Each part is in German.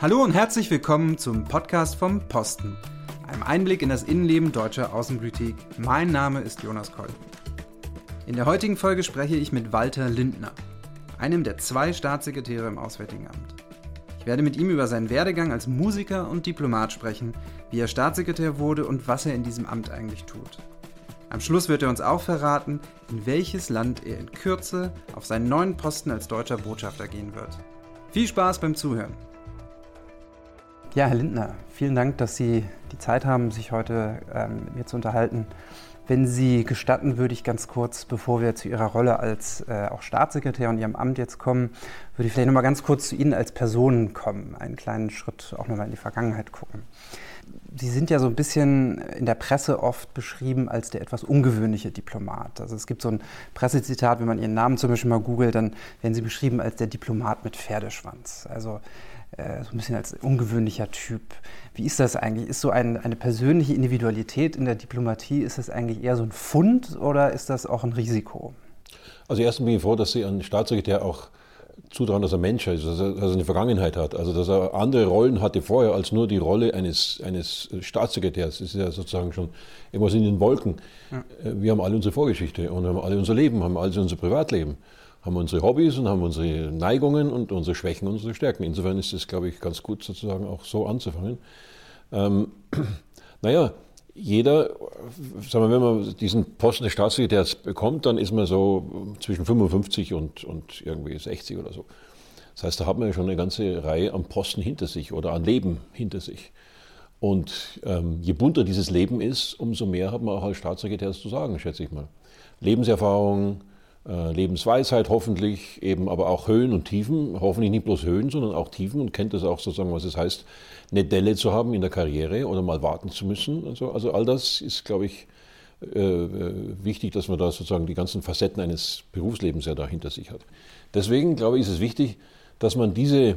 Hallo und herzlich willkommen zum Podcast vom Posten, einem Einblick in das Innenleben deutscher Außenpolitik. Mein Name ist Jonas Koll. In der heutigen Folge spreche ich mit Walter Lindner, einem der zwei Staatssekretäre im Auswärtigen Amt. Ich werde mit ihm über seinen Werdegang als Musiker und Diplomat sprechen, wie er Staatssekretär wurde und was er in diesem Amt eigentlich tut. Am Schluss wird er uns auch verraten, in welches Land er in Kürze auf seinen neuen Posten als deutscher Botschafter gehen wird. Viel Spaß beim Zuhören! Ja, Herr Lindner, vielen Dank, dass Sie die Zeit haben, sich heute ähm, mit mir zu unterhalten. Wenn Sie gestatten, würde ich ganz kurz, bevor wir zu Ihrer Rolle als äh, auch Staatssekretär und Ihrem Amt jetzt kommen, würde ich vielleicht noch mal ganz kurz zu Ihnen als Person kommen, einen kleinen Schritt auch nochmal in die Vergangenheit gucken. Sie sind ja so ein bisschen in der Presse oft beschrieben als der etwas ungewöhnliche Diplomat. Also es gibt so ein Pressezitat, wenn man Ihren Namen zum Beispiel mal googelt, dann werden Sie beschrieben als der Diplomat mit Pferdeschwanz. Also äh, so ein bisschen als ungewöhnlicher Typ. Wie ist das eigentlich? Ist so ein, eine persönliche Individualität in der Diplomatie, ist das eigentlich eher so ein Fund oder ist das auch ein Risiko? Also erstens bin ich froh, dass Sie einen Staatssekretär auch zutrauen, dass er Mensch ist, dass er, dass er eine Vergangenheit hat, also dass er andere Rollen hatte vorher als nur die Rolle eines, eines Staatssekretärs. Das ist ja sozusagen schon irgendwas in den Wolken. Ja. Äh, wir haben alle unsere Vorgeschichte und haben alle unser Leben, haben alle unser Privatleben haben unsere Hobbys und haben unsere Neigungen und unsere Schwächen und unsere Stärken. Insofern ist es, glaube ich, ganz gut sozusagen auch so anzufangen. Ähm, naja, jeder, sagen wir, wenn man diesen Posten des Staatssekretärs bekommt, dann ist man so zwischen 55 und, und irgendwie 60 oder so. Das heißt, da hat man ja schon eine ganze Reihe an Posten hinter sich oder an Leben hinter sich. Und ähm, je bunter dieses Leben ist, umso mehr hat man auch als Staatssekretär zu sagen, schätze ich mal. Lebenserfahrung, Lebensweisheit hoffentlich, eben aber auch Höhen und Tiefen, hoffentlich nicht bloß Höhen, sondern auch Tiefen und kennt das auch sozusagen, was es heißt, eine Delle zu haben in der Karriere oder mal warten zu müssen. Also, also all das ist, glaube ich, äh, äh, wichtig, dass man da sozusagen die ganzen Facetten eines Berufslebens ja da hinter sich hat. Deswegen, glaube ich, ist es wichtig, dass man diese,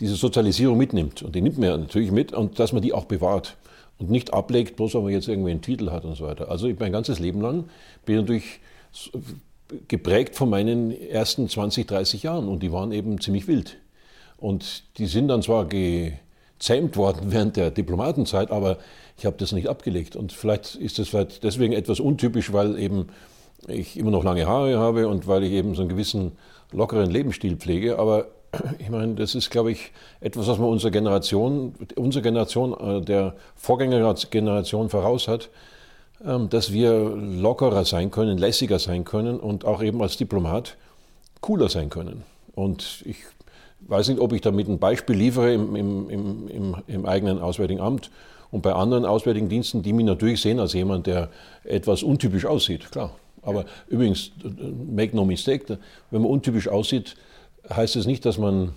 diese Sozialisierung mitnimmt. Und die nimmt man ja natürlich mit und dass man die auch bewahrt und nicht ablegt, bloß weil man jetzt irgendwie einen Titel hat und so weiter. Also ich mein ganzes Leben lang bin ich natürlich geprägt von meinen ersten 20, 30 Jahren und die waren eben ziemlich wild. Und die sind dann zwar gezähmt worden während der Diplomatenzeit, aber ich habe das nicht abgelegt. Und vielleicht ist das vielleicht deswegen etwas untypisch, weil eben ich immer noch lange Haare habe und weil ich eben so einen gewissen lockeren Lebensstil pflege. Aber ich meine, das ist, glaube ich, etwas, was man unserer Generation, unsere Generation äh, der Vorgängergeneration voraus hat dass wir lockerer sein können, lässiger sein können und auch eben als Diplomat cooler sein können. Und ich weiß nicht, ob ich damit ein Beispiel liefere im, im, im, im, eigenen Auswärtigen Amt und bei anderen Auswärtigen Diensten, die mich natürlich sehen als jemand, der etwas untypisch aussieht, klar. Aber übrigens, make no mistake, wenn man untypisch aussieht, heißt es nicht, dass man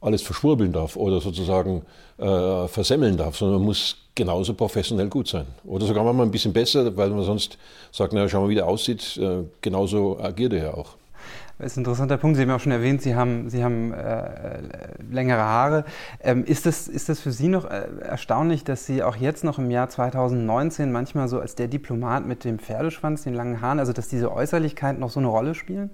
alles verschwurbeln darf oder sozusagen äh, versemmeln darf, sondern man muss genauso professionell gut sein. Oder sogar mal ein bisschen besser, weil man sonst sagt, naja, schau mal, wie der aussieht, äh, genauso agiert er ja auch. Das ist ein interessanter Punkt. Sie haben ja auch schon erwähnt, Sie haben, Sie haben äh, längere Haare. Ähm, ist, das, ist das für Sie noch äh, erstaunlich, dass Sie auch jetzt noch im Jahr 2019 manchmal so als der Diplomat mit dem Pferdeschwanz, den langen Haaren, also dass diese Äußerlichkeiten noch so eine Rolle spielen?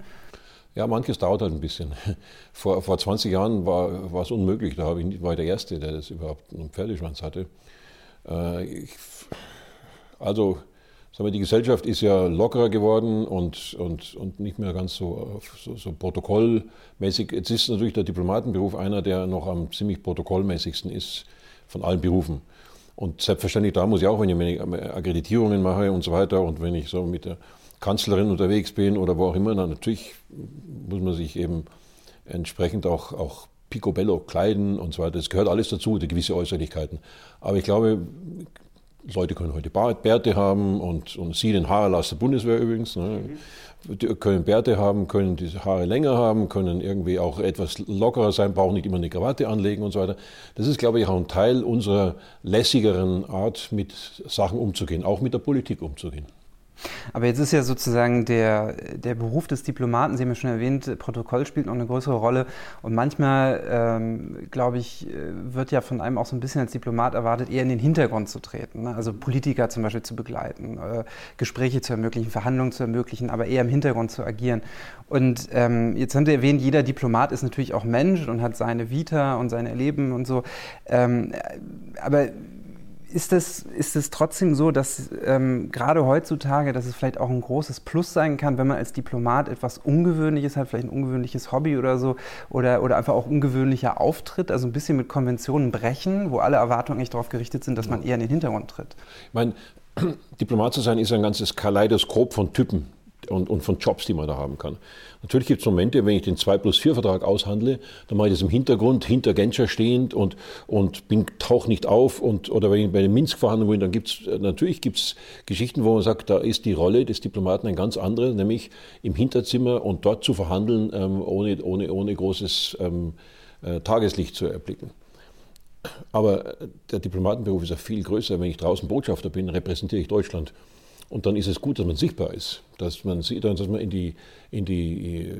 Ja, manches dauert halt ein bisschen. Vor, vor 20 Jahren war, war es unmöglich. Da ich, war ich der Erste, der das überhaupt einen Pferdeschwanz hatte. Äh, ich, also, sagen wir, die Gesellschaft ist ja lockerer geworden und, und, und nicht mehr ganz so, so, so protokollmäßig. Jetzt ist natürlich der Diplomatenberuf einer, der noch am ziemlich protokollmäßigsten ist von allen Berufen. Und selbstverständlich da muss ich auch, wenn ich Akkreditierungen mache und so weiter und wenn ich so mit der Kanzlerin unterwegs bin oder wo auch immer, dann natürlich muss man sich eben entsprechend auch, auch picobello kleiden und so weiter. Das gehört alles dazu, die gewisse Äußerlichkeiten. Aber ich glaube, Leute können heute Bärte haben und, und Sie den Haarerlass der Bundeswehr übrigens. Ne, mhm. können Bärte haben, können die Haare länger haben, können irgendwie auch etwas lockerer sein, brauchen nicht immer eine Krawatte anlegen und so weiter. Das ist, glaube ich, auch ein Teil unserer lässigeren Art, mit Sachen umzugehen, auch mit der Politik umzugehen. Aber jetzt ist ja sozusagen der, der Beruf des Diplomaten, Sie haben ja schon erwähnt, Protokoll spielt noch eine größere Rolle. Und manchmal, ähm, glaube ich, wird ja von einem auch so ein bisschen als Diplomat erwartet, eher in den Hintergrund zu treten. Ne? Also Politiker zum Beispiel zu begleiten, äh, Gespräche zu ermöglichen, Verhandlungen zu ermöglichen, aber eher im Hintergrund zu agieren. Und ähm, jetzt haben Sie erwähnt, jeder Diplomat ist natürlich auch Mensch und hat seine Vita und sein Erleben und so. Ähm, aber ist es, ist es trotzdem so, dass ähm, gerade heutzutage, dass es vielleicht auch ein großes Plus sein kann, wenn man als Diplomat etwas Ungewöhnliches hat, vielleicht ein ungewöhnliches Hobby oder so, oder, oder einfach auch ungewöhnlicher Auftritt, also ein bisschen mit Konventionen brechen, wo alle Erwartungen eigentlich darauf gerichtet sind, dass man eher in den Hintergrund tritt? Ich meine, Diplomat zu sein ist ein ganzes Kaleidoskop von Typen und, und von Jobs, die man da haben kann. Natürlich gibt es Momente, wenn ich den 2 plus 4 Vertrag aushandle, dann mache ich das im Hintergrund, hinter Genscher stehend und, und bin, tauch nicht auf. Und, oder wenn ich bei den Minsk-Verhandlungen bin, dann gibt es, natürlich gibt es Geschichten, wo man sagt, da ist die Rolle des Diplomaten ein ganz andere, nämlich im Hinterzimmer und dort zu verhandeln, ähm, ohne, ohne, ohne großes ähm, äh, Tageslicht zu erblicken. Aber der Diplomatenberuf ist ja viel größer. Wenn ich draußen Botschafter bin, repräsentiere ich Deutschland. Und dann ist es gut, dass man sichtbar ist, dass man sieht, dass man in die, in die,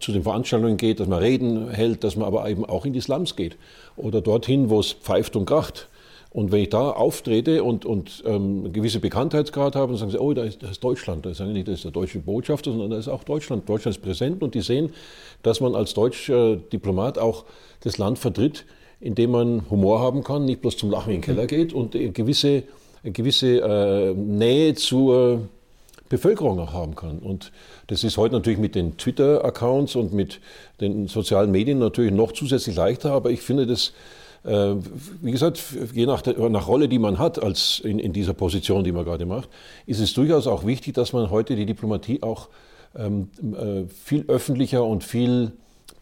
zu den Veranstaltungen geht, dass man Reden hält, dass man aber eben auch in die Slums geht oder dorthin, wo es pfeift und kracht. Und wenn ich da auftrete und, und ähm, gewisse Bekanntheitsgrad habe, dann sagen sie, oh, da ist, da ist Deutschland. Da sagen nicht, das ist der deutsche Botschafter, sondern da ist auch Deutschland. Deutschland ist präsent und die sehen, dass man als deutscher Diplomat auch das Land vertritt, indem man Humor haben kann, nicht bloß zum Lachen in den Keller geht und gewisse eine gewisse äh, Nähe zur Bevölkerung auch haben kann. Und das ist heute natürlich mit den Twitter-Accounts und mit den sozialen Medien natürlich noch zusätzlich leichter, aber ich finde das, äh, wie gesagt, je nach, der, nach Rolle, die man hat als in, in dieser Position, die man gerade macht, ist es durchaus auch wichtig, dass man heute die Diplomatie auch ähm, äh, viel öffentlicher und viel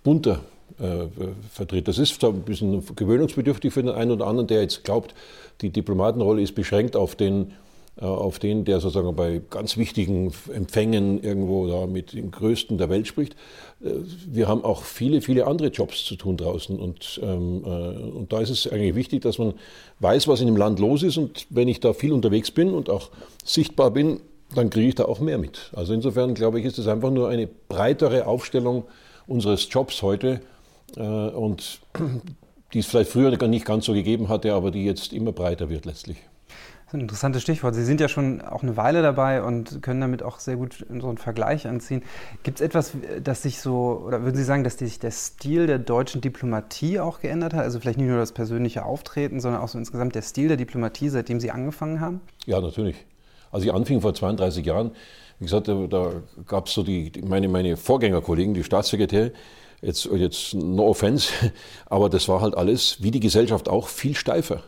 bunter äh, vertritt. Das ist ein bisschen gewöhnungsbedürftig für den einen oder anderen, der jetzt glaubt, die Diplomatenrolle ist beschränkt auf den, äh, auf den, der sozusagen bei ganz wichtigen Empfängen irgendwo da mit dem Größten der Welt spricht. Äh, wir haben auch viele, viele andere Jobs zu tun draußen. Und, ähm, äh, und da ist es eigentlich wichtig, dass man weiß, was in dem Land los ist. Und wenn ich da viel unterwegs bin und auch sichtbar bin, dann kriege ich da auch mehr mit. Also insofern glaube ich, ist es einfach nur eine breitere Aufstellung unseres Jobs heute. Und die es vielleicht früher nicht ganz so gegeben hatte, aber die jetzt immer breiter wird letztlich. Das ist ein interessantes Stichwort. Sie sind ja schon auch eine Weile dabei und können damit auch sehr gut so einen Vergleich anziehen. Gibt es etwas, das sich so, oder würden Sie sagen, dass sich der Stil der deutschen Diplomatie auch geändert hat? Also vielleicht nicht nur das persönliche Auftreten, sondern auch so insgesamt der Stil der Diplomatie, seitdem Sie angefangen haben? Ja, natürlich. Als ich anfing vor 32 Jahren, wie gesagt, da, da gab es so die, meine, meine Vorgängerkollegen, die Staatssekretäre, Jetzt, jetzt no offense, aber das war halt alles, wie die Gesellschaft auch, viel steifer.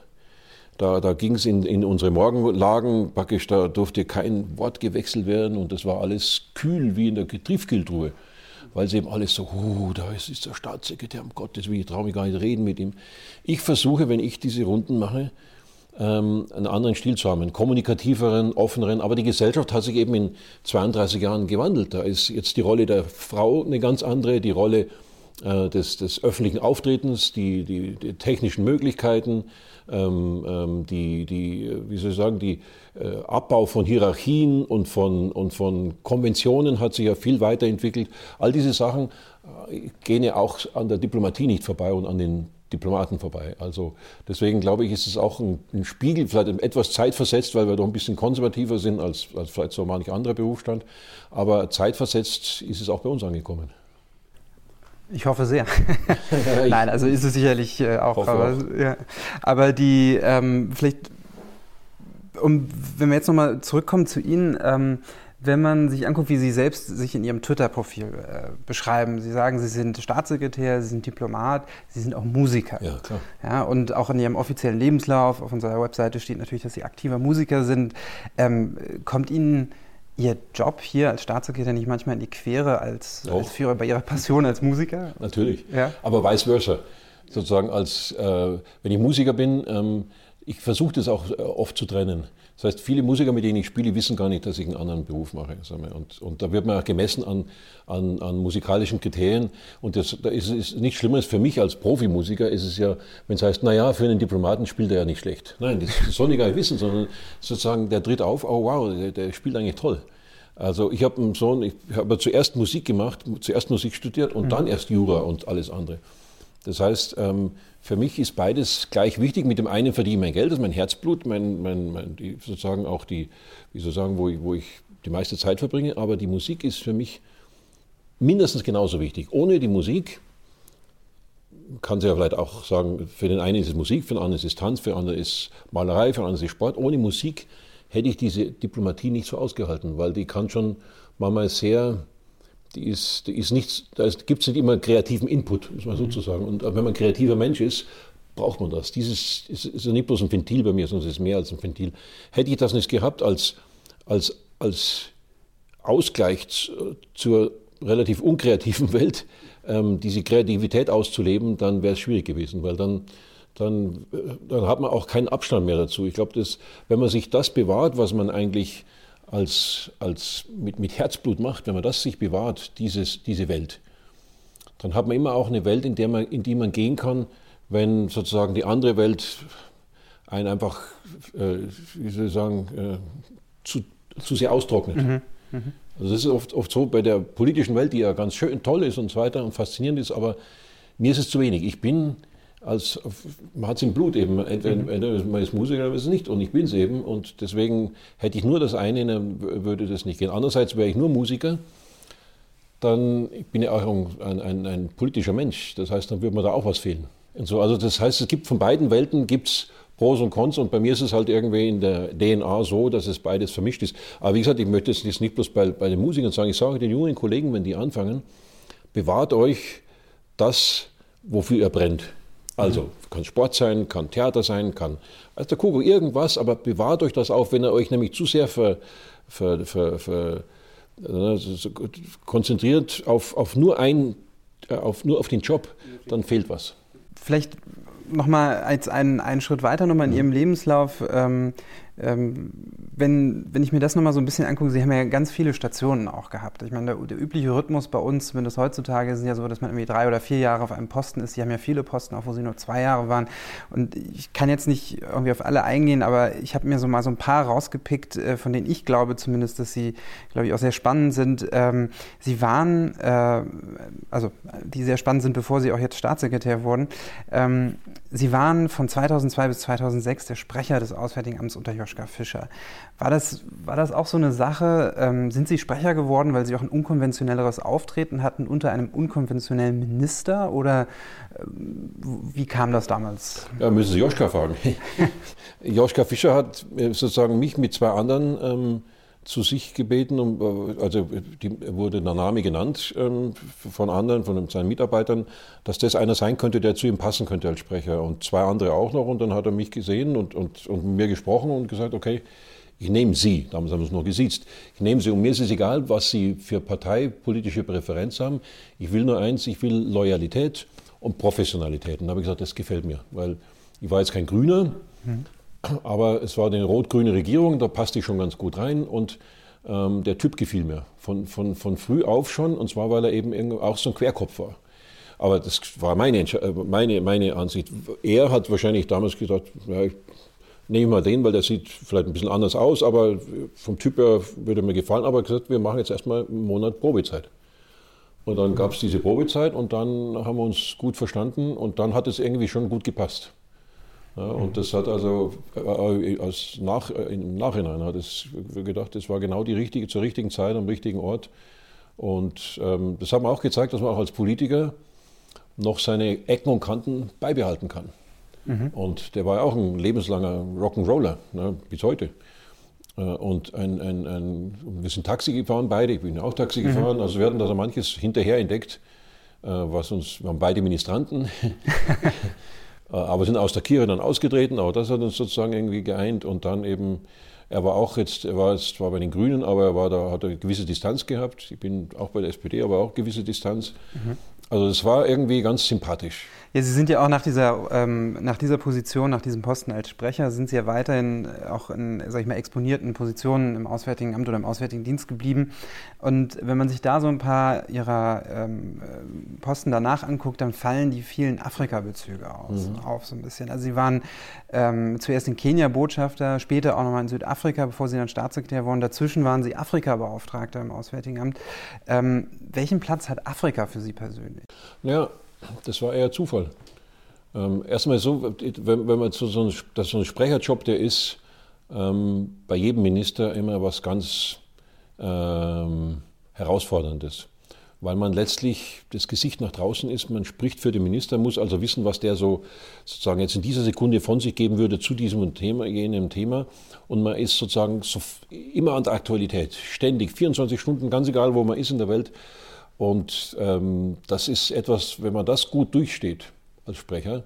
Da, da ging es in, in unsere Morgenlagen, praktisch, da durfte kein Wort gewechselt werden und das war alles kühl wie in der Triefkühltruhe. Weil sie eben alles so, oh, da ist, ist der Staatssekretär, um Gottes Willen, ich traue mich gar nicht reden mit ihm. Ich versuche, wenn ich diese Runden mache, ähm, einen anderen Stil zu haben, einen kommunikativeren, offeneren. Aber die Gesellschaft hat sich eben in 32 Jahren gewandelt. Da ist jetzt die Rolle der Frau eine ganz andere, die Rolle äh, des, des, öffentlichen Auftretens, die, die, die technischen Möglichkeiten, ähm, ähm, die, die, wie soll ich sagen, die äh, Abbau von Hierarchien und von, und von Konventionen hat sich ja viel weiterentwickelt. All diese Sachen äh, gehen ja auch an der Diplomatie nicht vorbei und an den Diplomaten vorbei. Also deswegen glaube ich, ist es auch ein, ein, Spiegel, vielleicht etwas zeitversetzt, weil wir doch ein bisschen konservativer sind als, als vielleicht so manch anderer Berufsstand. Aber zeitversetzt ist es auch bei uns angekommen. Ich hoffe sehr. Nein, also ist es sicherlich äh, auch. Aber, auch. Ja. aber, die, ähm, vielleicht, um, wenn wir jetzt nochmal zurückkommen zu Ihnen, ähm, wenn man sich anguckt, wie Sie selbst sich in Ihrem Twitter-Profil äh, beschreiben. Sie sagen, Sie sind Staatssekretär, Sie sind Diplomat, Sie sind auch Musiker. Ja, klar. Ja, und auch in Ihrem offiziellen Lebenslauf auf unserer Webseite steht natürlich, dass Sie aktiver Musiker sind. Ähm, kommt Ihnen Ihr Job hier als Staatssekretär nicht manchmal in die Quere als, als Führer bei Ihrer Passion als Musiker? Natürlich, ja? aber vice versa. Sozusagen als, äh, wenn ich Musiker bin, ähm, ich versuche das auch äh, oft zu trennen Das heißt, viele Musiker, mit denen ich spiele, wissen gar nicht, dass ich einen anderen Beruf mache. Und, und da wird man auch gemessen an, an, an musikalischen Kriterien. Und das, da ist es nicht schlimmer für mich als Profimusiker, ist es ja, wenn es heißt, naja, für einen Diplomaten spielt er ja nicht schlecht. Nein, das soll ich gar nicht wissen, sondern sozusagen, der tritt auf, oh wow, der, der spielt eigentlich toll. Also ich habe einen Sohn, ich habe zuerst Musik gemacht, zuerst Musik studiert und mhm. dann erst Jura und alles andere. Das heißt, ähm, für mich ist beides gleich wichtig. Mit dem einen verdiene ich mein Geld, das ist mein Herzblut, mein, mein, mein die, sozusagen auch die, wie soll sagen, wo ich, wo ich die meiste Zeit verbringe. Aber die Musik ist für mich mindestens genauso wichtig. Ohne die Musik kann sie ja vielleicht auch sagen, für den einen ist es Musik, für den anderen ist es Tanz, für den anderen ist es Malerei, für den anderen ist es Sport. Ohne Musik hätte ich diese Diplomatie nicht so ausgehalten, weil die kann schon manchmal sehr die ist, die ist nichts, da gibt es nicht immer kreativen Input, muss man mhm. sozusagen. Und wenn man ein kreativer Mensch ist, braucht man das. Dieses ist, ist nicht bloß ein Ventil bei mir, sondern es ist mehr als ein Ventil. Hätte ich das nicht gehabt als, als, als Ausgleich zur relativ unkreativen Welt, ähm, diese Kreativität auszuleben, dann wäre es schwierig gewesen, weil dann, dann, äh, dann hat man auch keinen Abstand mehr dazu. Ich glaube, wenn man sich das bewahrt, was man eigentlich als, als mit, mit Herzblut macht, wenn man das sich bewahrt, dieses, diese Welt, dann hat man immer auch eine Welt, in, der man, in die man gehen kann, wenn sozusagen die andere Welt einen einfach, äh, wie soll ich sagen, äh, zu, zu sehr austrocknet. Mhm. Mhm. Also das ist oft, oft so bei der politischen Welt, die ja ganz schön toll ist und so weiter und faszinierend ist, aber mir ist es zu wenig. Ich bin als, man hat es im Blut eben. Entweder, mhm. entweder man ist Musiker oder man ist es nicht. Und ich bin es eben. Und deswegen hätte ich nur das eine, dann würde das nicht gehen. Andererseits wäre ich nur Musiker, dann bin ich auch ein, ein, ein, politischer Mensch. Das heißt, dann würde mir da auch was fehlen. Und so, also das heißt, es gibt von beiden Welten gibt's Pros und Cons und bei mir ist es halt irgendwie in der DNA so, dass es beides vermischt ist. Aber wie gesagt, ich möchte es jetzt nicht bloß bei, bei den Musikern sagen, ich sage den jungen Kollegen, wenn die anfangen, bewahrt euch das, wofür ihr brennt. Also kann Sport sein, kann Theater sein, kann also der Kuckuck irgendwas, aber bewahrt euch das auf, wenn ihr euch nämlich zu sehr ver, ver, ver, ver also konzentriert auf, auf, nur ein, äh, auf nur auf den Job, dann fehlt was. Vielleicht nochmal als einen, einen Schritt weiter nochmal in Ihrem Lebenslauf. Ähm, ähm, wenn, wenn ich mir das nochmal so ein bisschen angucke, Sie haben ja ganz viele Stationen auch gehabt. Ich meine, der, der übliche Rhythmus bei uns, zumindest heutzutage, ist ja so, dass man irgendwie drei oder vier Jahre auf einem Posten ist. Sie haben ja viele Posten, auch wo Sie nur zwei Jahre waren. Und ich kann jetzt nicht irgendwie auf alle eingehen, aber ich habe mir so mal so ein paar rausgepickt, äh, von denen ich glaube zumindest, dass sie, glaube ich, auch sehr spannend sind. Ähm, sie waren, äh, also die sehr spannend sind, bevor Sie auch jetzt Staatssekretär wurden. Ähm, sie waren von 2002 bis 2006 der Sprecher des Auswärtigen Amts unter Joschka Joschka Fischer. War das, war das auch so eine Sache? Ähm, sind Sie Sprecher geworden, weil Sie auch ein unkonventionelleres Auftreten hatten unter einem unkonventionellen Minister? Oder ähm, wie kam das damals? Ja, müssen Sie Joschka fragen. Joschka Fischer hat äh, sozusagen mich mit zwei anderen ähm, zu sich gebeten, um, äh, also die, wurde der Name genannt ähm, von anderen, von seinen Mitarbeitern, dass das einer sein könnte, der zu ihm passen könnte als Sprecher. Und zwei andere auch noch. Und dann hat er mich gesehen und, und, und mit mir gesprochen und gesagt, okay, ich nehme Sie, damals haben wir es noch gesiezt, ich nehme Sie und mir ist es egal, was Sie für parteipolitische Präferenz haben. Ich will nur eins, ich will Loyalität und Professionalität. Und da habe ich gesagt, das gefällt mir, weil ich war jetzt kein Grüner, mhm. Aber es war eine rot-grüne Regierung, da passte ich schon ganz gut rein und ähm, der Typ gefiel mir. Von, von, von früh auf schon, und zwar, weil er eben auch so ein Querkopf war. Aber das war meine, äh, meine, meine Ansicht. Er hat wahrscheinlich damals gesagt, ja, ich nehme mal den, weil der sieht vielleicht ein bisschen anders aus, aber vom Typ her würde mir gefallen. Aber er gesagt, wir machen jetzt erstmal einen Monat Probezeit. Und dann gab es diese Probezeit und dann haben wir uns gut verstanden und dann hat es irgendwie schon gut gepasst. Ja, und das hat also äh, als nach, äh, im Nachhinein hat es gedacht, das war genau die richtige, zur richtigen Zeit am richtigen Ort. Und ähm, das hat mir auch gezeigt, dass man auch als Politiker noch seine Ecken und Kanten beibehalten kann. Mhm. Und der war ja auch ein lebenslanger Rock'n'Roller, ne, bis heute. Äh, und ein, ein, ein, wir sind Taxi gefahren, beide, ich bin auch Taxi mhm. gefahren, also wir hatten da so manches hinterher entdeckt, was uns, wir haben beide Ministranten. Äh, aber sind aus der Kirche dann ausgetreten, auch das hat uns sozusagen irgendwie geeint und dann eben Er war auch jetzt, er war jetzt zwar bei den Grünen, aber er war da, hat eine gewisse Distanz gehabt. Ich bin auch bei der SPD, aber auch gewisse Distanz. Mhm. Also es war irgendwie ganz sympathisch. Ja, Sie sind ja auch nach dieser, ähm, nach dieser Position, nach diesem Posten als Sprecher, sind Sie ja weiterhin auch in, sag ich mal, exponierten Positionen im Auswärtigen Amt oder im Auswärtigen Dienst geblieben. Und wenn man sich da so ein paar Ihrer ähm, Posten danach anguckt, dann fallen die vielen Afrika-Bezüge mhm. auf so ein bisschen. Also Sie waren ähm, zuerst in Kenia Botschafter, später auch nochmal in Südafrika, bevor Sie dann Staatssekretär wurden. Dazwischen waren Sie Afrika-Beauftragter im Auswärtigen Amt. Ähm, welchen Platz hat Afrika für Sie persönlich? Ja, das war eher Zufall. Ähm, erstmal so, wenn, wenn man so, so, ein, das so ein Sprecherjob, der ist ähm, bei jedem Minister immer was ganz ähm, Herausforderndes. Weil man letztlich das Gesicht nach draußen ist, man spricht für den Minister, muss also wissen, was der so sozusagen jetzt in dieser Sekunde von sich geben würde zu diesem Thema, jenem Thema. Und man ist sozusagen so immer an der Aktualität, ständig, 24 Stunden, ganz egal, wo man ist in der Welt, und ähm, das ist etwas, wenn man das gut durchsteht als Sprecher,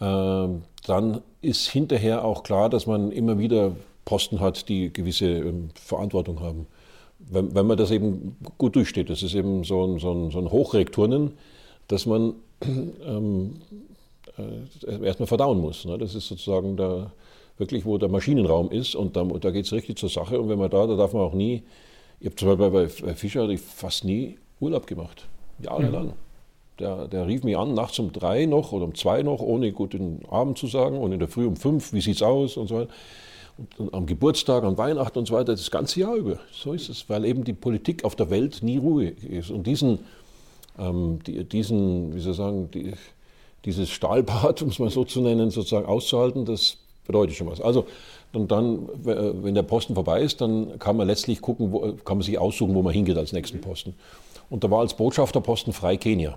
äh, dann ist hinterher auch klar, dass man immer wieder Posten hat, die gewisse ähm, Verantwortung haben. Wenn, wenn, man das eben gut durchsteht, das ist eben so ein, so ein, so ein Hochrekturnen, dass man ähm, äh, erstmal verdauen muss. Ne? Das ist sozusagen der, wirklich, wo der Maschinenraum ist und da, da geht es richtig zur Sache. Und wenn man da, da darf man auch nie, ich habe zum Beispiel bei Fischer fast nie Urlaub gemacht, jahrelang. Mhm. Der, der, rief mich an, nachts um drei noch oder um zwei noch, ohne guten Abend zu sagen und in der Früh um fünf, wie sieht's aus und so weiter. Und, und am Geburtstag, an Weihnachten und so weiter, das ganze Jahr über. So ist es, weil eben die Politik auf der Welt nie Ruhe ist. Und diesen, ähm, die, diesen wie soll ich sagen, die, dieses Stahlbad, um es mal so zu nennen, sozusagen auszuhalten, das bedeutet schon was. Also, und dann, wenn der Posten vorbei ist, dann kann man letztlich gucken, wo, kann man sich aussuchen, wo man hingeht als nächsten Posten. Und da war als Botschafterposten frei Kenia.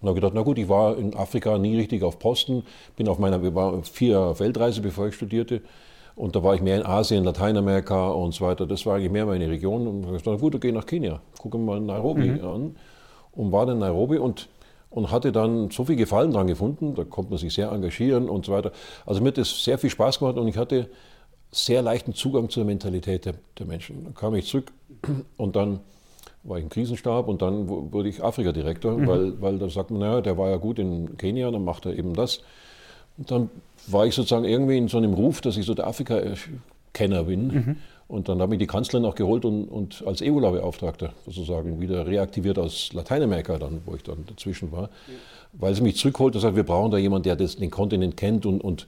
Und habe gedacht, na gut, ich war in Afrika nie richtig auf Posten, bin auf meiner, wir waren vier Weltreise, bevor ich studierte. Und da war ich mehr in Asien, Lateinamerika und so weiter. Das war eigentlich mehr meine Region. Und ich gesagt, gut, ich gehe nach Kenia, gucke mal Nairobi mhm. an. Und war dann in Nairobi und, und hatte dann so viel Gefallen dran gefunden, da konnte man sich sehr engagieren und so weiter. Also mir hat das sehr viel Spaß gemacht und ich hatte sehr leichten Zugang zur Mentalität der, der Menschen. Dann kam ich zurück und dann war ich im Krisenstab und dann wurde ich Afrika-Direktor, mhm. weil, weil da sagt man, naja, der war ja gut in Kenia, dann macht er eben das. Und dann war ich sozusagen irgendwie in so einem Ruf, dass ich so der Afrika-Kenner bin. Mhm. Und dann habe ich die Kanzlerin auch geholt und, und als EULA-Beauftragter sozusagen wieder reaktiviert aus Lateinamerika, dann, wo ich dann dazwischen war, weil sie mich zurückholt und sagt, wir brauchen da jemanden, der das, den Kontinent kennt und, und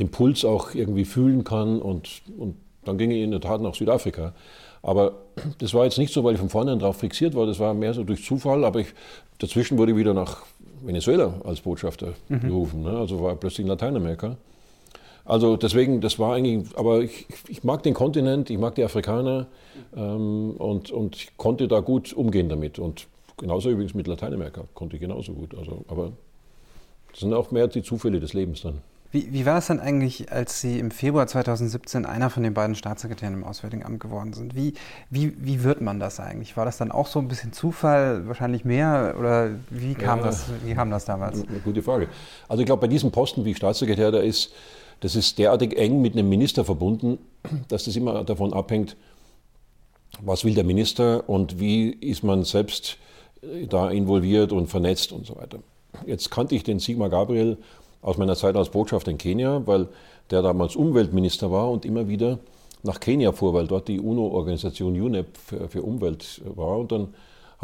den Puls auch irgendwie fühlen kann. Und, und dann ging ich in der Tat nach Südafrika. Aber das war jetzt nicht so, weil ich von vornherein darauf fixiert war, das war mehr so durch Zufall, aber ich, dazwischen wurde ich wieder nach Venezuela als Botschafter mhm. berufen, ne? also war plötzlich in Lateinamerika. Also deswegen, das war eigentlich, aber ich, ich mag den Kontinent, ich mag die Afrikaner ähm, und, und ich konnte da gut umgehen damit. Und genauso übrigens mit Lateinamerika konnte ich genauso gut. Also, aber das sind auch mehr die Zufälle des Lebens dann. Wie, wie war es dann eigentlich, als Sie im Februar 2017 einer von den beiden Staatssekretären im Auswärtigen Amt geworden sind? Wie, wie, wie wird man das eigentlich? War das dann auch so ein bisschen Zufall, wahrscheinlich mehr? Oder wie kam, ja, das, wie kam das damals? Eine gute Frage. Also ich glaube, bei diesem Posten wie Staatssekretär, da ist, das ist derartig eng mit einem Minister verbunden, dass das immer davon abhängt, was will der Minister und wie ist man selbst da involviert und vernetzt und so weiter. Jetzt kannte ich den Sigmar Gabriel aus meiner Zeit als Botschafter in Kenia, weil der damals Umweltminister war und immer wieder nach Kenia fuhr, weil dort die UNO-Organisation UNEP für, für, Umwelt war. Und dann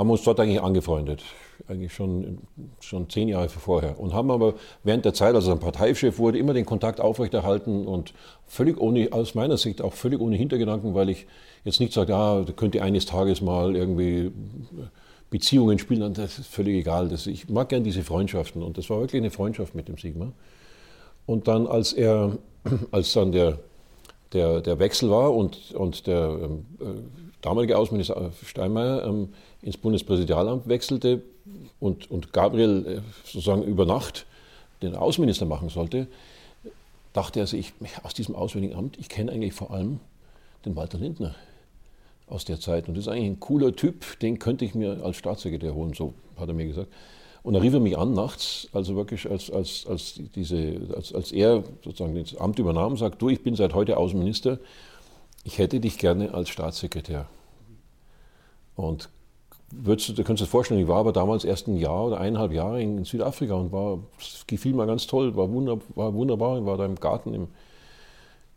haben uns dort eigentlich angefreundet, eigentlich schon, schon zehn Jahre vorher. Und haben aber während der Zeit, als er ein Parteichef wurde, immer den Kontakt aufrechterhalten und völlig ohne, aus meiner Sicht auch völlig ohne Hintergedanken, weil ich jetzt nicht sage, ah, könnte eines Tages mal irgendwie Beziehungen spielen, das ist völlig egal. Das, ich mag gern diese Freundschaften und das war wirklich eine Freundschaft mit dem Sigmar. Und dann, als er, als dann der, der, der Wechsel war und, und der ähm, äh, damalige Außenminister Steinmeier ähm, ins Bundespräsidialamt wechselte und, und Gabriel äh, sozusagen über Nacht den Außenminister machen sollte, dachte er sich, aus diesem Auswärtigen Amt, ich kenne eigentlich vor allem den Walter Lindner aus der Zeit. Und das ist eigentlich ein cooler Typ, den könnte ich mir als Staatssekretär holen, so hat er mir gesagt. Und dann rief er mich an nachts, also wirklich als, als, als, diese, als, als er sozusagen das Amt übernahm, sagt, du, ich bin seit heute Außenminister, ich hätte dich gerne als Staatssekretär. Und würdest du, kannst dir das vorstellen, ich war aber damals erst ein Jahr oder eineinhalb Jahre in, Südafrika und war, gefiel mir ganz toll, war, wunder, war wunderbar, ich war da im Garten im,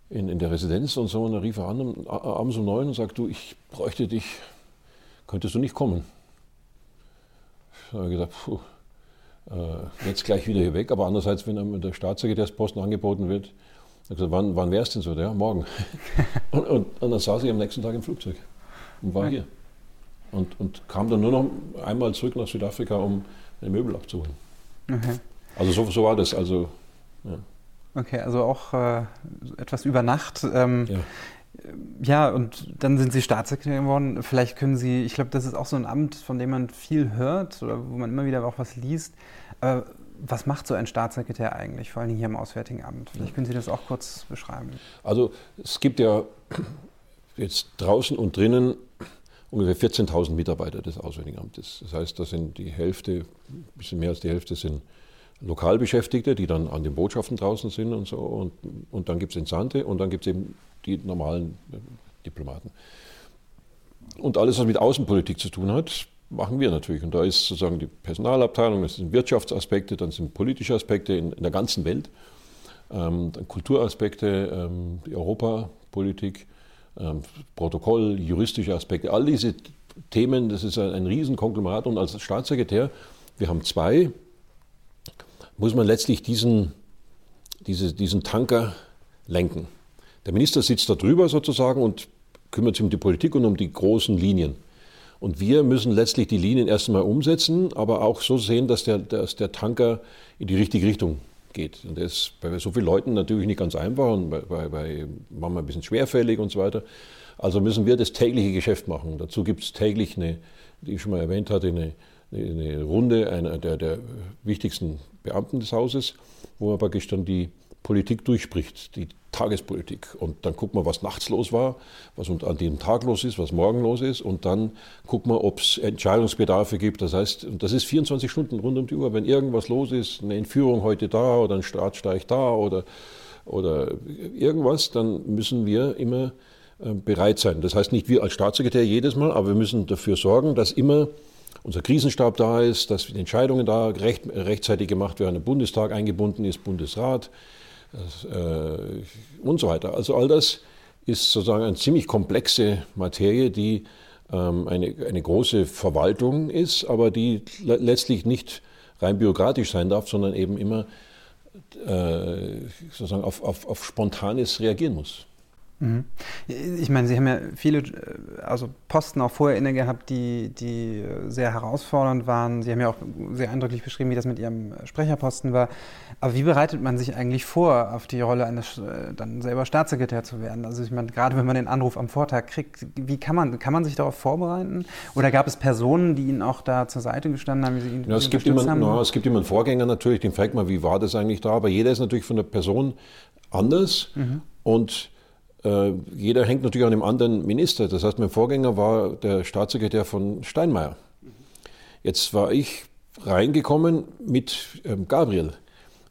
in, in der Residenz und so und dann rief er an abends um neun und sagt, du, ich bräuchte dich, könntest du nicht kommen? Da habe ich gesagt, puh, jetzt gleich wieder hier weg, aber andererseits, wenn einem der Staatssekretärsposten angeboten wird, dann gesagt, wann, wann wäre es denn so? Ja, morgen. und, und, und, dann saß ich am nächsten Tag im Flugzeug und war hier. Und, und kam dann nur noch einmal zurück nach Südafrika, um meine Möbel abzuholen. Okay. Also so, so war das. Also, ja. Okay, also auch äh, etwas über Nacht. Ähm, ja. Ja, und dann sind Sie Staatssekretär geworden. Vielleicht können Sie, ich glaube, das ist auch so ein Amt, von dem man viel hört oder wo man immer wieder auch was liest. Äh, was macht so ein Staatssekretär eigentlich, vor allem hier im Auswärtigen Amt? Vielleicht können Sie das auch kurz beschreiben. Also es gibt ja jetzt draußen und drinnen ungefähr 14.000 Mitarbeiter des Auswärtigen Amtes. Das heißt, da sind die Hälfte, ein bisschen mehr als die Hälfte sind Lokalbeschäftigte, die dann an den Botschaften draußen sind und so. Und, und dann gibt es Entsandte und dann gibt es eben die normalen äh, Diplomaten. Und alles, was mit Außenpolitik zu tun hat, machen wir natürlich. Und da ist sozusagen die Personalabteilung, das sind Wirtschaftsaspekte, dann sind politische Aspekte in, in der ganzen Welt, ähm, Kulturaspekte, ähm, die Europapolitik, ähm, Protokoll, juristische Aspekte, all diese Themen, das ist ein, ein Riesenkonglomerat. Und als Staatssekretär, wir haben zwei, muss man letztlich diesen, diese, diesen Tanker lenken. Der Minister sitzt da drüber sozusagen und kümmert sich um die Politik und um die großen Linien. Und wir müssen letztlich die Linien erst einmal umsetzen, aber auch so sehen, dass der, dass der Tanker in die richtige Richtung geht. Und das ist bei so vielen Leuten natürlich nicht ganz einfach und bei, bei, bei manchmal ein bisschen schwerfällig und so weiter. Also müssen wir das tägliche Geschäft machen. Dazu gibt es täglich eine, die ich schon mal erwähnt hatte, eine, eine Runde einer der, der wichtigsten Beamten des Hauses, wo man praktisch dann die Politik durchspricht, die Tagespolitik. Und dann guckt man, was nachts los war, was an dem Tag los ist, was morgen los ist. Und dann guckt man, ob es Entscheidungsbedarfe gibt. Das heißt, und das ist 24 Stunden rund um die Uhr. Wenn irgendwas los ist, eine Entführung heute da oder ein Staatssteig da oder, oder irgendwas, dann müssen wir immer äh, bereit sein. Das heißt nicht wir als Staatssekretär jedes Mal, aber wir müssen dafür sorgen, dass immer unser Krisenstab da ist, dass die Entscheidungen da recht, rechtzeitig gemacht werden, der Bundestag eingebunden ist, Bundesrat äh, und so weiter. Also all das ist sozusagen eine ziemlich komplexe Materie, die ähm, eine, eine große Verwaltung ist, aber die letztlich nicht rein bürokratisch sein darf, sondern eben immer äh, sozusagen auf, auf, auf spontanes reagieren muss. Mhm. Ich meine, Sie haben ja viele äh, also Posten auch vorher inne gehabt, die, die sehr herausfordernd waren. Sie haben ja auch sehr eindrücklich beschrieben, wie das mit Ihrem Sprecherposten war. Aber wie bereitet man sich eigentlich vor, auf die Rolle eines äh, dann selber Staatssekretär zu werden? Also ich meine, gerade wenn man den Anruf am Vortag kriegt, wie kann man, kann man sich darauf vorbereiten? Oder gab es Personen, die Ihnen auch da zur Seite gestanden haben, wie Sie ihn ja, es gibt immer, haben? Ja, es gibt immer einen Vorgänger natürlich, den fragt man, wie war das eigentlich da? Aber jeder ist natürlich von der Person anders mhm. und jeder hängt natürlich an einem anderen Minister. Das heißt, mein Vorgänger war der Staatssekretär von Steinmeier. Jetzt war ich reingekommen mit ähm, Gabriel.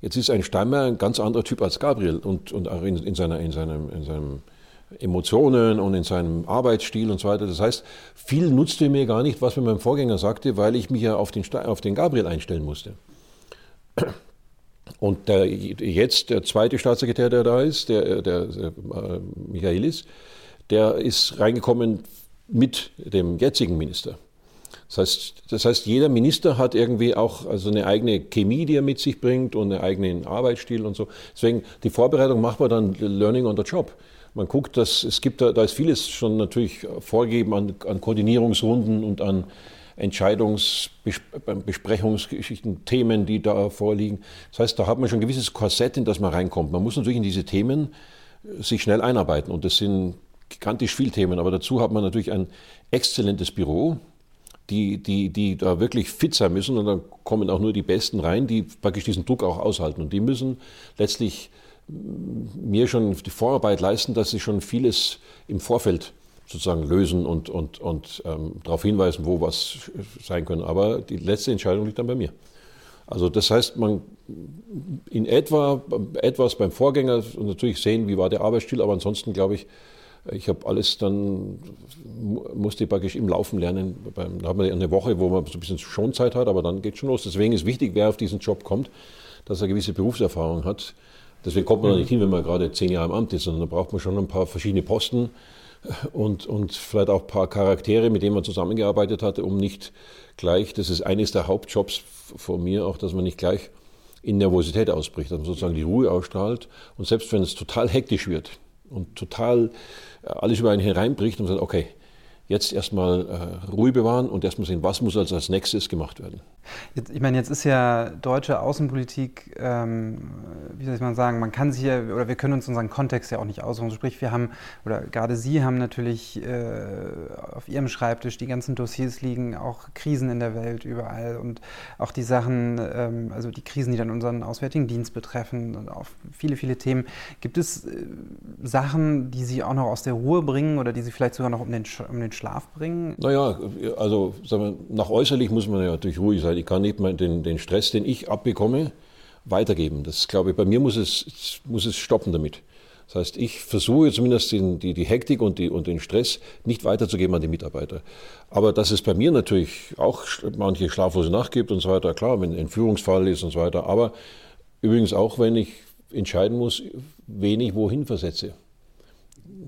Jetzt ist ein Steinmeier ein ganz anderer Typ als Gabriel und, und auch in, in, seiner, in, seinem, in seinem Emotionen und in seinem Arbeitsstil und so weiter. Das heißt, viel nutzte mir gar nicht, was mir mein Vorgänger sagte, weil ich mich ja auf den, auf den Gabriel einstellen musste. Und der, jetzt der zweite Staatssekretär, der da ist, der, der, der äh, Michaelis, der ist reingekommen mit dem jetzigen Minister. Das heißt, das heißt, jeder Minister hat irgendwie auch also eine eigene Chemie, die er mit sich bringt und einen eigenen Arbeitsstil und so. Deswegen, die Vorbereitung macht man dann Learning on the Job. Man guckt, dass es gibt da, da ist vieles schon natürlich vorgegeben an, an Koordinierungsrunden und an Entscheidungsbesprechungsgeschichten, Themen, die da vorliegen. Das heißt, da hat man schon ein gewisses Korsett, in das man reinkommt. Man muss natürlich in diese Themen äh, sich schnell einarbeiten und das sind gigantisch viele Themen, aber dazu hat man natürlich ein exzellentes Büro, die, die, die da wirklich fit sein müssen und dann kommen auch nur die Besten rein, die praktisch diesen Druck auch aushalten und die müssen letztlich mir schon die Vorarbeit leisten, dass sie schon vieles im Vorfeld sozusagen lösen und, und, und ähm, darauf hinweisen, wo was sein können. Aber die letzte Entscheidung liegt dann bei mir. Also das heißt, man in etwa etwas beim Vorgänger und natürlich sehen, wie war der Arbeitsstil, aber ansonsten glaube ich, ich habe alles dann, musste praktisch im Laufen lernen. Da hat man eine Woche, wo man so ein bisschen Schonzeit hat, aber dann geht schon los. Deswegen ist wichtig, wer auf diesen Job kommt, dass er gewisse Berufserfahrung hat. Deswegen kommt man da nicht hin, wenn man gerade zehn Jahre im Amt ist, sondern da braucht man schon ein paar verschiedene Posten und, und vielleicht auch ein paar Charaktere, mit denen man zusammengearbeitet hat, um nicht gleich, das ist eines der Hauptjobs von mir, auch dass man nicht gleich in Nervosität ausbricht, dass man sozusagen die Ruhe ausstrahlt und selbst wenn es total hektisch wird und total äh, alles über einen hereinbricht und sagt, okay, jetzt erstmal äh, Ruhe bewahren und erstmal sehen, was muss also als nächstes gemacht werden. Jetzt, ich meine, jetzt ist ja deutsche Außenpolitik, ähm, wie soll ich mal sagen, man kann sich ja, oder wir können uns unseren Kontext ja auch nicht aussuchen. Sprich, wir haben, oder gerade Sie haben natürlich äh, auf Ihrem Schreibtisch die ganzen Dossiers liegen, auch Krisen in der Welt überall und auch die Sachen, ähm, also die Krisen, die dann unseren Auswärtigen Dienst betreffen und auch viele, viele Themen. Gibt es äh, Sachen, die Sie auch noch aus der Ruhe bringen oder die Sie vielleicht sogar noch um den, um den Schlaf bringen? Naja, also sagen wir, nach äußerlich muss man ja natürlich ruhig sein. Ich kann nicht mal den, den Stress, den ich abbekomme, weitergeben. Das glaube ich, bei mir muss es, muss es stoppen damit. Das heißt, ich versuche zumindest den, die, die Hektik und, die, und den Stress nicht weiterzugeben an die Mitarbeiter. Aber dass es bei mir natürlich auch manche schlaflose Nacht gibt und so weiter, klar, wenn ein Führungsfall ist und so weiter. Aber übrigens auch, wenn ich entscheiden muss, wen ich wohin versetze.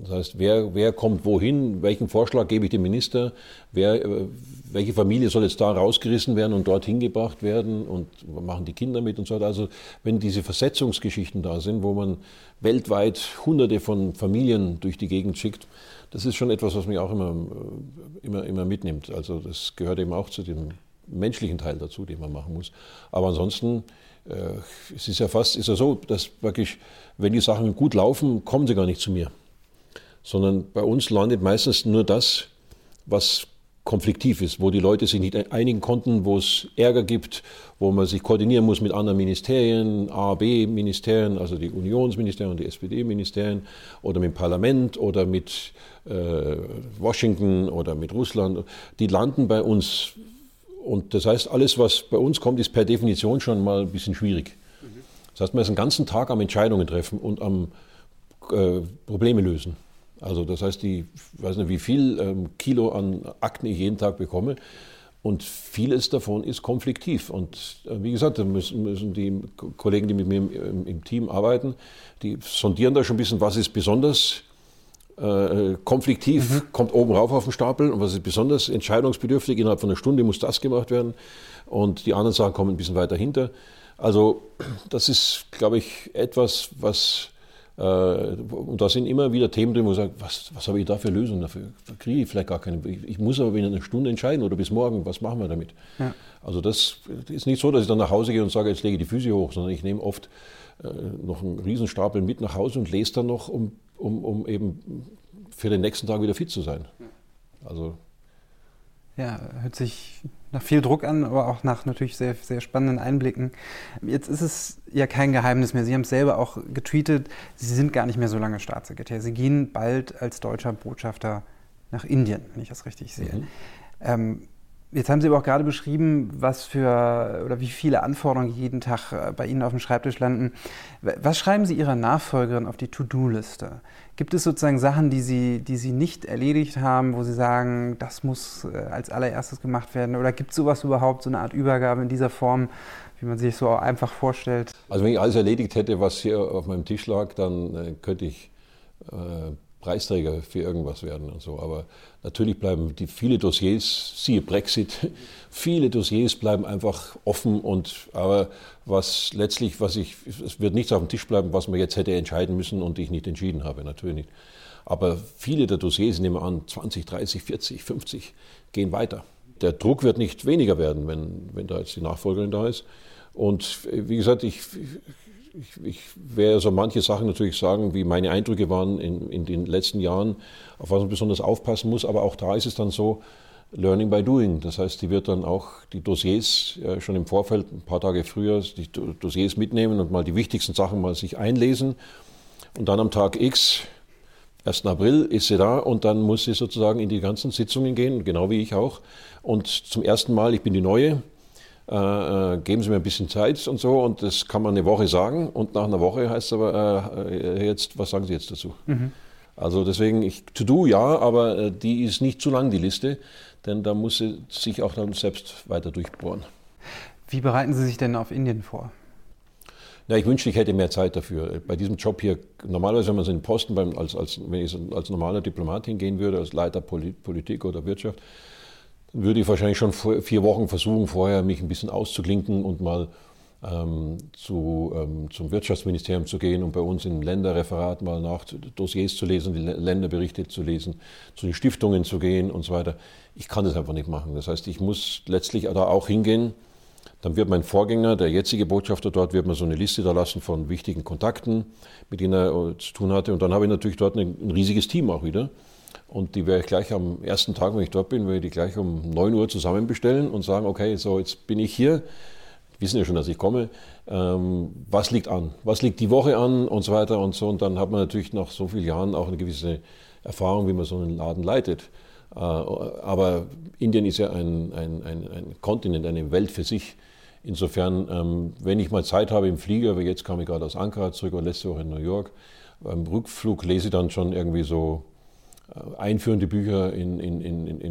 Das heißt, wer, wer kommt wohin, welchen Vorschlag gebe ich dem Minister, wer, äh, welche Familie soll jetzt da rausgerissen werden und dorthin gebracht werden und machen die Kinder mit und so weiter. Also wenn diese Versetzungsgeschichten da sind, wo man weltweit hunderte von Familien durch die Gegend schickt, das ist schon etwas, was mich auch immer, äh, immer, immer mitnimmt. Also das gehört eben auch zu dem menschlichen Teil dazu, den man machen muss. Aber ansonsten, äh, es ist ja fast, ist ja so, dass wirklich, wenn die Sachen gut laufen, kommen sie gar nicht zu mir sondern bei uns landet meistens nur das, was konfliktiv ist, wo die Leute sich nicht einigen konnten, wo es Ärger gibt, wo man sich koordinieren muss mit anderen Ministerien, A, B-Ministerien, also die Unionsministerien, die SPD-Ministerien oder mit dem Parlament oder mit äh, Washington oder mit Russland. Die landen bei uns. Und das heißt, alles, was bei uns kommt, ist per Definition schon mal ein bisschen schwierig. Das heißt, man ist den ganzen Tag am Entscheidungen treffen und am äh, Probleme lösen. Also das heißt, die, ich weiß nicht, wie viel ähm, Kilo an Akten ich jeden Tag bekomme. Und vieles davon ist konfliktiv. Und äh, wie gesagt, da müssen, müssen, die Kollegen, die mit mir im, im, Team arbeiten, die sondieren da schon ein bisschen, was ist besonders äh, konfliktiv, mhm. kommt oben rauf auf den Stapel und was ist besonders entscheidungsbedürftig. Innerhalb von einer Stunde muss das gemacht werden. Und die anderen Sachen kommen ein bisschen weiter hinter. Also das ist, glaube ich, etwas, was und da sind immer wieder Themen drin, wo ich sage, was, was habe ich da für Lösungen dafür? Da kriege ich vielleicht gar keine. Ich muss aber in einer Stunde entscheiden oder bis morgen, was machen wir damit? Ja. Also das ist nicht so, dass ich dann nach Hause gehe und sage, jetzt lege ich die Füße hoch, sondern ich nehme oft äh, noch einen Riesenstapel mit nach Hause und lese dann noch, um, um, um eben für den nächsten Tag wieder fit zu sein. Also ja, hört sich nach viel Druck an, aber auch nach natürlich sehr, sehr spannenden Einblicken. Jetzt ist es ja kein Geheimnis mehr. Sie haben es selber auch getweetet. Sie sind gar nicht mehr so lange Staatssekretär. Sie gehen bald als deutscher Botschafter nach Indien, wenn ich das richtig sehe. Mhm. Ähm, Jetzt haben Sie aber auch gerade beschrieben, was für oder wie viele Anforderungen jeden Tag äh, bei Ihnen auf dem Schreibtisch landen. Was schreiben Sie Ihrer Nachfolgerin auf die To-Do-Liste? Gibt es sozusagen Sachen, die Sie, die Sie nicht erledigt haben, wo Sie sagen, das muss äh, als allererstes gemacht werden? Oder gibt es sowas überhaupt, so eine Art Übergabe in dieser Form, wie man sich so einfach vorstellt? Also wenn ich alles erledigt hätte, was hier auf meinem Tisch lag, dann äh, könnte ich Preisträger für irgendwas werden und so. Aber natürlich bleiben die viele Dossiers, siehe Brexit, viele Dossiers bleiben einfach offen und aber was letztlich, was ich, es wird nichts auf dem Tisch bleiben, was man jetzt hätte entscheiden müssen und ich nicht entschieden habe, natürlich nicht. Aber viele der Dossiers, nehmen wir an, 20, 30, 40, 50, gehen weiter. Der Druck wird nicht weniger werden, wenn, wenn da jetzt die Nachfolgerin da ist. Und wie gesagt, ich, ich, ich werde so manche Sachen natürlich sagen, wie meine Eindrücke waren in, in den letzten Jahren, auf was man besonders aufpassen muss. Aber auch da ist es dann so, Learning by Doing. Das heißt, die wird dann auch die Dossiers äh, schon im Vorfeld, ein paar Tage früher, die Dossiers mitnehmen und mal die wichtigsten Sachen mal sich einlesen. Und dann am Tag X 1. April ist sie da und dann muss sie sozusagen in die ganzen Sitzungen gehen, genau wie ich auch. Und zum ersten Mal, ich bin die Neue, äh, äh, geben Sie mir ein bisschen Zeit und so. Und das kann man eine Woche sagen. Und nach einer Woche heißt es aber, äh, jetzt, was sagen Sie jetzt dazu? Mhm. Also deswegen, ich, to do ja, aber äh, die ist nicht zu lang, die Liste. Denn da muss sie sich auch dann selbst weiter durchbohren. Wie bereiten Sie sich denn auf Indien vor? Na, ich wünschte, ich hätte mehr Zeit dafür. Bei diesem Job hier, normalerweise, wenn man so einen Posten, beim, als, als, wenn ich als normaler Diplomat hingehen würde, als Leiter Politik oder Wirtschaft, würde ich wahrscheinlich schon vier Wochen versuchen, vorher mich ein bisschen auszuklinken und mal ähm, zu, ähm, zum Wirtschaftsministerium zu gehen und bei uns im Länderreferat mal nach Dossiers zu lesen, die Länderberichte zu lesen, zu den Stiftungen zu gehen und so weiter. Ich kann das einfach nicht machen. Das heißt, ich muss letztlich da auch hingehen dann wird mein Vorgänger, der jetzige Botschafter dort, wird mir so eine Liste da lassen von wichtigen Kontakten, mit denen er äh, zu tun hatte. Und dann habe ich natürlich dort ein riesiges Team auch wieder. Und die werde ich gleich am ersten Tag, wenn ich dort bin, werde ich die gleich um 9 Uhr zusammenbestellen und sagen, okay, so jetzt bin ich hier. Die wissen ja schon, dass ich komme. Ähm, was liegt an? Was liegt die Woche an und so weiter und so. Und dann hat man natürlich nach so vielen Jahren auch eine gewisse Erfahrung, wie man so einen Laden leitet. Äh, aber Indien ist ja ein, ein, ein, ein Kontinent, eine Welt für sich. Insofern, ähm, wenn ich mal Zeit habe im Flieger, wie jetzt kam ich gerade aus Ankara zurück oder letzte Woche in New York, beim Rückflug lese ich dann schon irgendwie so einführende Bücher in, in, in,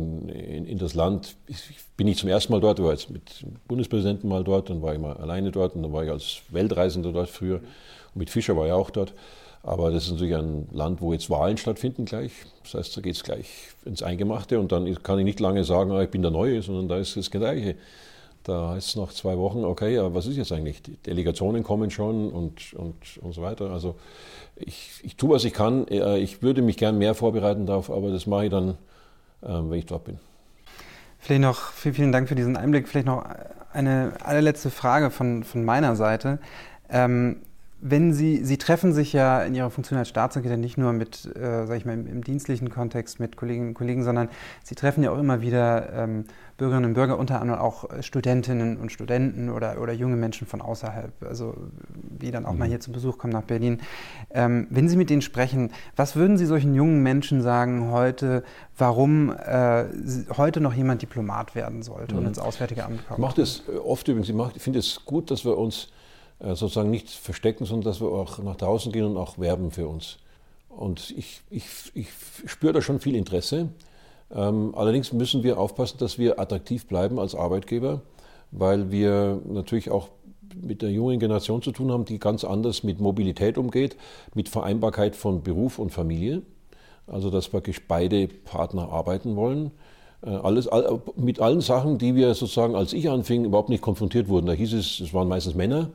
in, das Land. Ich bin nicht zum ersten Mal dort, ich war jetzt mit dem Bundespräsidenten mal dort, dann war ich mal alleine dort und dann war ich als Weltreisender dort früher. Und mit Fischer war ich auch dort. Aber das ist natürlich ein Land, wo jetzt Wahlen stattfinden gleich. Das heißt, da geht es gleich ins Eingemachte und dann kann ich nicht lange sagen, ah, ich bin der Neue, sondern da ist das Gleiche. Da heißt es nach zwei Wochen, okay, aber was ist jetzt eigentlich? Die Delegationen kommen schon und, und, und so weiter. Also ich, ich tue, was ich kann. Äh, ich würde mich gern mehr vorbereiten darauf, aber das mache ich dann, ähm, wenn ich dort bin. Vielleicht noch, vielen, vielen Dank für diesen Einblick. Vielleicht noch eine allerletzte Frage von, von meiner Seite. Ähm, wenn Sie, Sie treffen sich ja in Ihrer Funktion als Staatssekretär nicht nur mit, äh, sag ich mal, im, im, dienstlichen Kontext mit Kolleginnen und Kollegen, sondern Sie treffen ja auch immer wieder ähm, Bürgerinnen und Bürger, unter anderem auch Studentinnen und Studenten oder, oder junge Menschen von außerhalb, also die dann auch mhm. mal hier zu Besuch kommen nach Berlin. Ähm, wenn Sie mit denen sprechen, was würden Sie solchen jungen Menschen sagen heute, warum äh, heute noch jemand Diplomat werden sollte mhm. und ins Auswärtige Amt kommt? Ich mache das oft übrigens, ich finde es gut, dass wir uns äh, sozusagen nicht verstecken, sondern dass wir auch nach draußen gehen und auch werben für uns. Und ich, ich, ich spüre da schon viel Interesse. Ähm, allerdings müssen wir aufpassen, dass wir attraktiv bleiben als Arbeitgeber, weil wir natürlich auch mit der jungen Generation zu tun haben, die ganz anders mit Mobilität umgeht, mit Vereinbarkeit von Beruf und Familie. Also dass praktisch beide Partner arbeiten wollen. Äh, alles, mit allen Sachen, die wir sozusagen, als ich anfing, überhaupt nicht konfrontiert wurden. Da hieß es, es waren meistens Männer,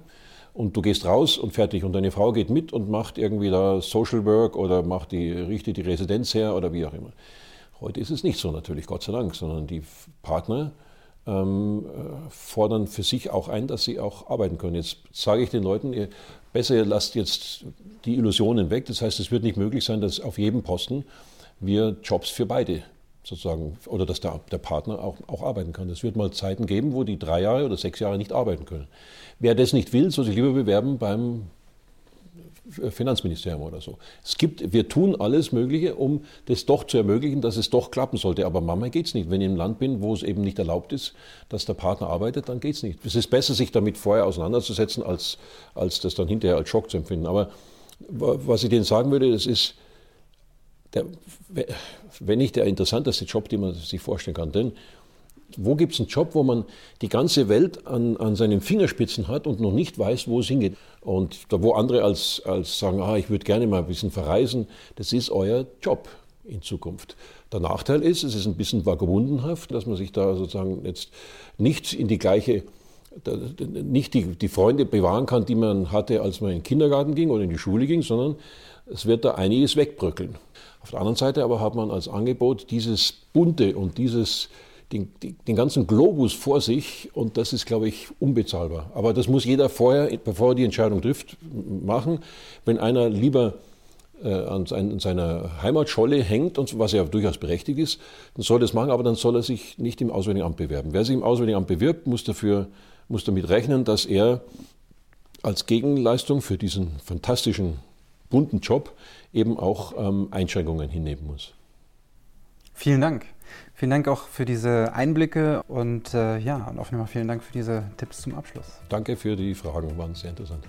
und du gehst raus und fertig und deine Frau geht mit und macht irgendwie da Social Work oder macht die, richtet die Residenz her oder wie auch immer. Heute ist es nicht so natürlich, Gott sei Dank, sondern die Partner ähm, äh, fordern für sich auch ein, dass sie auch arbeiten können. Jetzt sage ich den Leuten, ihr, besser lasst jetzt die Illusionen weg. Das heißt, es wird nicht möglich sein, dass auf jedem Posten wir Jobs für beide sozusagen, oder dass der, der Partner auch, auch arbeiten kann. Es wird mal Zeiten geben, wo die drei Jahre oder sechs Jahre nicht arbeiten können. Wer das nicht will, soll sich lieber bewerben beim Finanzministerium oder so. Es gibt, wir tun alles Mögliche, um das doch zu ermöglichen, dass es doch klappen sollte. Aber Mama geht es nicht. Wenn ich im Land bin, wo es eben nicht erlaubt ist, dass der Partner arbeitet, dann geht es nicht. Es ist besser, sich damit vorher auseinanderzusetzen, als, als das dann hinterher als Schock zu empfinden. Aber was ich denen sagen würde, das ist, der, wenn nicht der interessanteste Job, den man sich vorstellen kann. Denn wo gibt es einen Job, wo man die ganze Welt an, an seinen Fingerspitzen hat und noch nicht weiß, wo es hingeht? Und da, wo andere als, als sagen, ah, ich würde gerne mal ein bisschen verreisen, das ist euer Job in Zukunft. Der Nachteil ist, es ist ein bisschen vagabundenhaft, dass man sich da sozusagen jetzt nicht in die gleiche, nicht die, die Freunde bewahren kann, die man hatte, als man in den Kindergarten ging oder in die Schule ging, sondern es wird da einiges wegbröckeln. Auf der anderen Seite aber hat man als Angebot dieses Bunte und dieses den, den, ganzen Globus vor sich und das ist, glaube ich, unbezahlbar. Aber das muss jeder vorher, bevor er die Entscheidung trifft, machen. Wenn einer lieber äh, an, an, seiner Heimatscholle hängt, und was ja durchaus berechtigt ist, dann soll er das machen, aber dann soll er sich nicht im Auswärtigen Amt bewerben. Wer sich im Auswärtigen Amt bewirbt, muss, dafür, muss damit rechnen, dass er als Gegenleistung für diesen fantastischen bunten Job eben auch ähm, Einschränkungen hinnehmen muss. Vielen Dank. Vielen Dank auch für diese Einblicke und äh, ja, und auf jeden Fall vielen Dank für diese Tipps zum Abschluss. Danke für die Fragen, waren sehr interessant.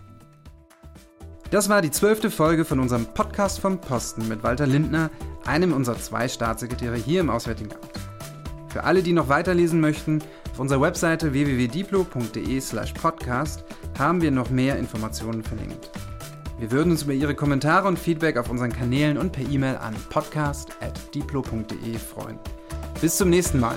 Das war die zwölfte Folge von unserem Podcast vom Posten mit Walter Lindner, einem unserer zwei Staatssekretäre hier im Auswärtigen Amt. Für alle, die noch weiterlesen möchten, auf unserer Webseite www.diplo.de/slash podcast haben wir noch mehr Informationen verlinkt. Wir würden uns über Ihre Kommentare und Feedback auf unseren Kanälen und per E-Mail an podcast.diplo.de freuen. Bis zum nächsten Mal.